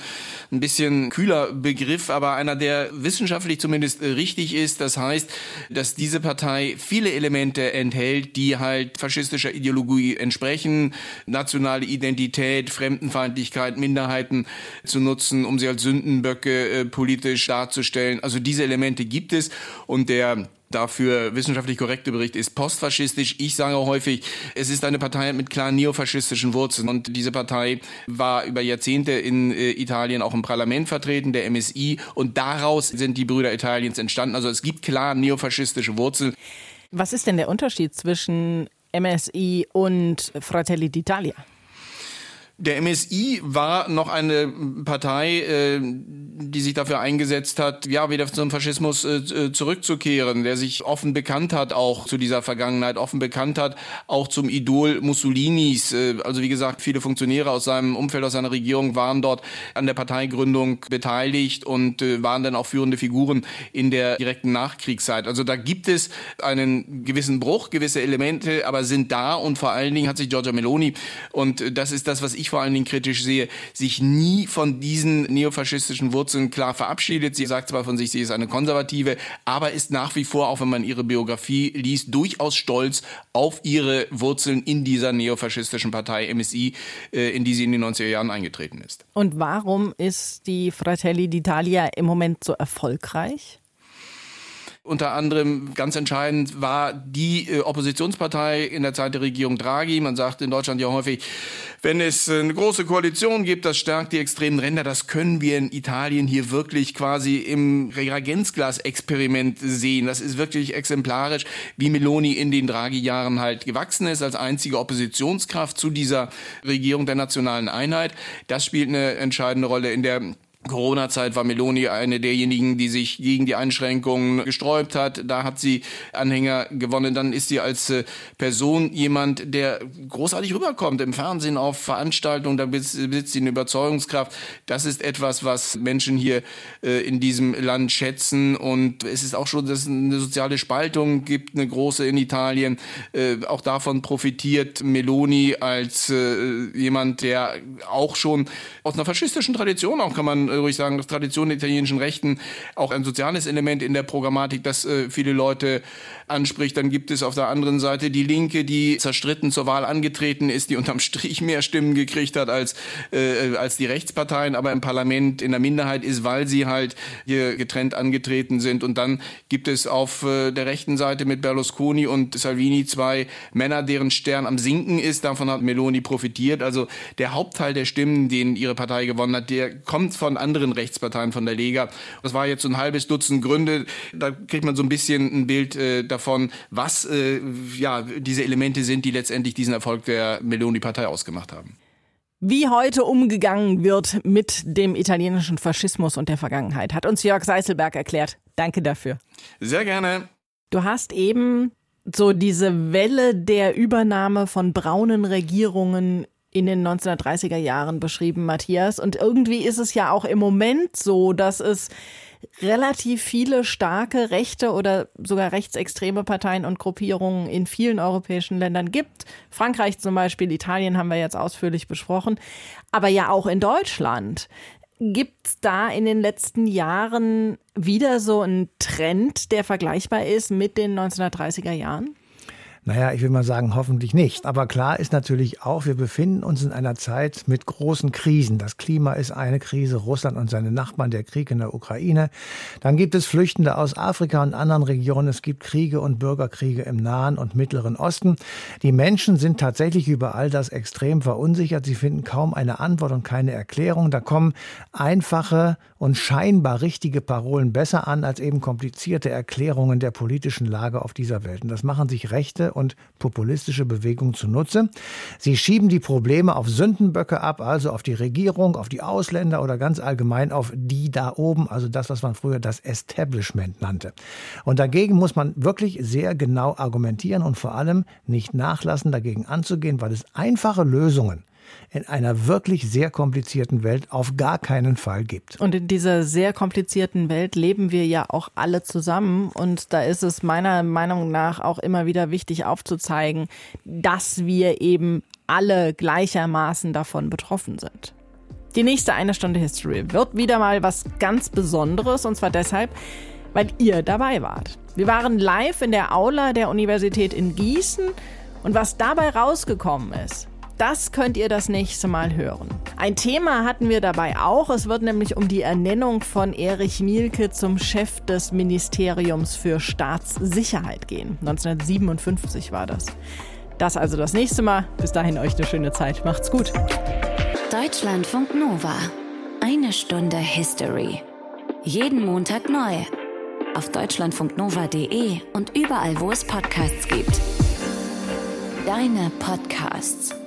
L: ein bisschen kühler Begriff, aber einer, der wissenschaftlich zumindest richtig ist. Das heißt, dass diese Partei viele Elemente enthält, die halt faschistischer Ideologie entsprechen, nationale Identität, Fremdenfeindlichkeit, Minderheiten zu nutzen, um sie als Sündenböcke äh, politisch darzustellen darzustellen. Also diese Elemente gibt es und der dafür wissenschaftlich korrekte Bericht ist postfaschistisch. Ich sage häufig, es ist eine Partei mit klaren neofaschistischen Wurzeln. Und diese Partei war über Jahrzehnte in äh, Italien auch im Parlament vertreten, der MSI. Und daraus sind die Brüder Italiens entstanden. Also es gibt klar neofaschistische Wurzeln.
B: Was ist denn der Unterschied zwischen MSI und Fratelli d'Italia?
L: Der MSI war noch eine Partei, äh, die sich dafür eingesetzt hat, ja, wieder zum Faschismus äh, äh, zurückzukehren, der sich offen bekannt hat auch zu dieser Vergangenheit, offen bekannt hat auch zum Idol Mussolinis. Also wie gesagt, viele Funktionäre aus seinem Umfeld, aus seiner Regierung waren dort an der Parteigründung beteiligt und waren dann auch führende Figuren in der direkten Nachkriegszeit. Also da gibt es einen gewissen Bruch, gewisse Elemente, aber sind da und vor allen Dingen hat sich Giorgia Meloni und das ist das, was ich vor allen Dingen kritisch sehe, sich nie von diesen neofaschistischen Wurzeln klar verabschiedet. Sie sagt zwar von sich, sie ist eine Konservative, aber ist nach wie vor, auch wenn man ihre Biografie liest, durchaus stolz auf ihre Wurzeln in dieser neofaschistischen Partei MSI, äh, in die sie in den 90er Jahren eingetreten ist.
B: Und warum ist die Fratelli d'Italia im Moment so erfolgreich?
L: Unter anderem ganz entscheidend war die äh, Oppositionspartei in der Zeit der Regierung Draghi. Man sagt in Deutschland ja häufig, wenn es eine große Koalition gibt, das stärkt die extremen Ränder. Das können wir in Italien hier wirklich quasi im Reagenzglas-Experiment sehen. Das ist wirklich exemplarisch, wie Meloni in den Draghi-Jahren halt gewachsen ist als einzige Oppositionskraft zu dieser Regierung der nationalen Einheit. Das spielt eine entscheidende Rolle in der Corona-Zeit war Meloni eine derjenigen, die sich gegen die Einschränkungen gesträubt hat. Da hat sie Anhänger gewonnen. Dann ist sie als äh, Person jemand, der großartig rüberkommt im Fernsehen auf Veranstaltungen. Da besitzt sie eine Überzeugungskraft. Das ist etwas, was Menschen hier äh, in diesem Land schätzen. Und es ist auch schon, dass es eine soziale Spaltung gibt, eine große in Italien. Äh, auch davon profitiert Meloni als jemand, der auch schon aus einer faschistischen Tradition auch kann man ruhig sagen, das Tradition der italienischen Rechten, auch ein soziales Element in der Programmatik, das äh, viele Leute anspricht. Dann gibt es auf der anderen Seite die Linke, die zerstritten zur Wahl angetreten ist, die unterm Strich mehr Stimmen gekriegt hat als, äh, als die Rechtsparteien, aber im Parlament in der Minderheit ist, weil sie halt hier getrennt angetreten sind. Und dann gibt es auf äh, der rechten Seite mit Berlusconi und Salvini zwei Männer, deren Stern am Sinken ist. Davon hat Meloni profitiert. Also der Hauptteil der Stimmen, den ihre Partei gewonnen hat, der kommt von anderen Rechtsparteien, von der Lega. Das war jetzt so ein halbes Dutzend Gründe. Da kriegt man so ein bisschen ein Bild äh, davon, was äh, ja diese Elemente sind, die letztendlich diesen Erfolg der Meloni-Partei ausgemacht haben.
B: Wie heute umgegangen wird mit dem italienischen Faschismus und der Vergangenheit, hat uns Jörg Seiselberg erklärt. Danke dafür.
L: Sehr gerne.
B: Du hast eben so diese Welle der Übernahme von braunen Regierungen in den 1930er Jahren beschrieben, Matthias. Und irgendwie ist es ja auch im Moment so, dass es relativ viele starke rechte oder sogar rechtsextreme Parteien und Gruppierungen in vielen europäischen Ländern gibt. Frankreich zum Beispiel, Italien haben wir jetzt ausführlich besprochen, aber ja auch in Deutschland. Gibt es da in den letzten Jahren wieder so einen Trend, der vergleichbar ist mit den 1930er Jahren?
D: Naja, ich will mal sagen, hoffentlich nicht. Aber klar ist natürlich auch, wir befinden uns in einer Zeit mit großen Krisen. Das Klima ist eine Krise, Russland und seine Nachbarn, der Krieg in der Ukraine. Dann gibt es Flüchtende aus Afrika und anderen Regionen. Es gibt Kriege und Bürgerkriege im Nahen und Mittleren Osten. Die Menschen sind tatsächlich über all das extrem verunsichert. Sie finden kaum eine Antwort und keine Erklärung. Da kommen einfache und scheinbar richtige Parolen besser an als eben komplizierte Erklärungen der politischen Lage auf dieser Welt. Und das machen sich Rechte und populistische Bewegungen zunutze. Sie schieben die Probleme auf Sündenböcke ab, also auf die Regierung, auf die Ausländer oder ganz allgemein auf die da oben, also das, was man früher das Establishment nannte. Und dagegen muss man wirklich sehr genau argumentieren und vor allem nicht nachlassen, dagegen anzugehen, weil es einfache Lösungen in einer wirklich sehr komplizierten Welt auf gar keinen Fall gibt.
B: Und in dieser sehr komplizierten Welt leben wir ja auch alle zusammen. Und da ist es meiner Meinung nach auch immer wieder wichtig aufzuzeigen, dass wir eben alle gleichermaßen davon betroffen sind. Die nächste eine Stunde History wird wieder mal was ganz Besonderes und zwar deshalb, weil ihr dabei wart. Wir waren live in der Aula der Universität in Gießen und was dabei rausgekommen ist, das könnt ihr das nächste Mal hören. Ein Thema hatten wir dabei auch. Es wird nämlich um die Ernennung von Erich Mielke zum Chef des Ministeriums für Staatssicherheit gehen. 1957 war das. Das also das nächste Mal. Bis dahin euch eine schöne Zeit. Macht's gut.
A: Deutschlandfunk Nova. Eine Stunde History. Jeden Montag neu. Auf deutschlandfunknova.de und überall, wo es Podcasts gibt. Deine Podcasts.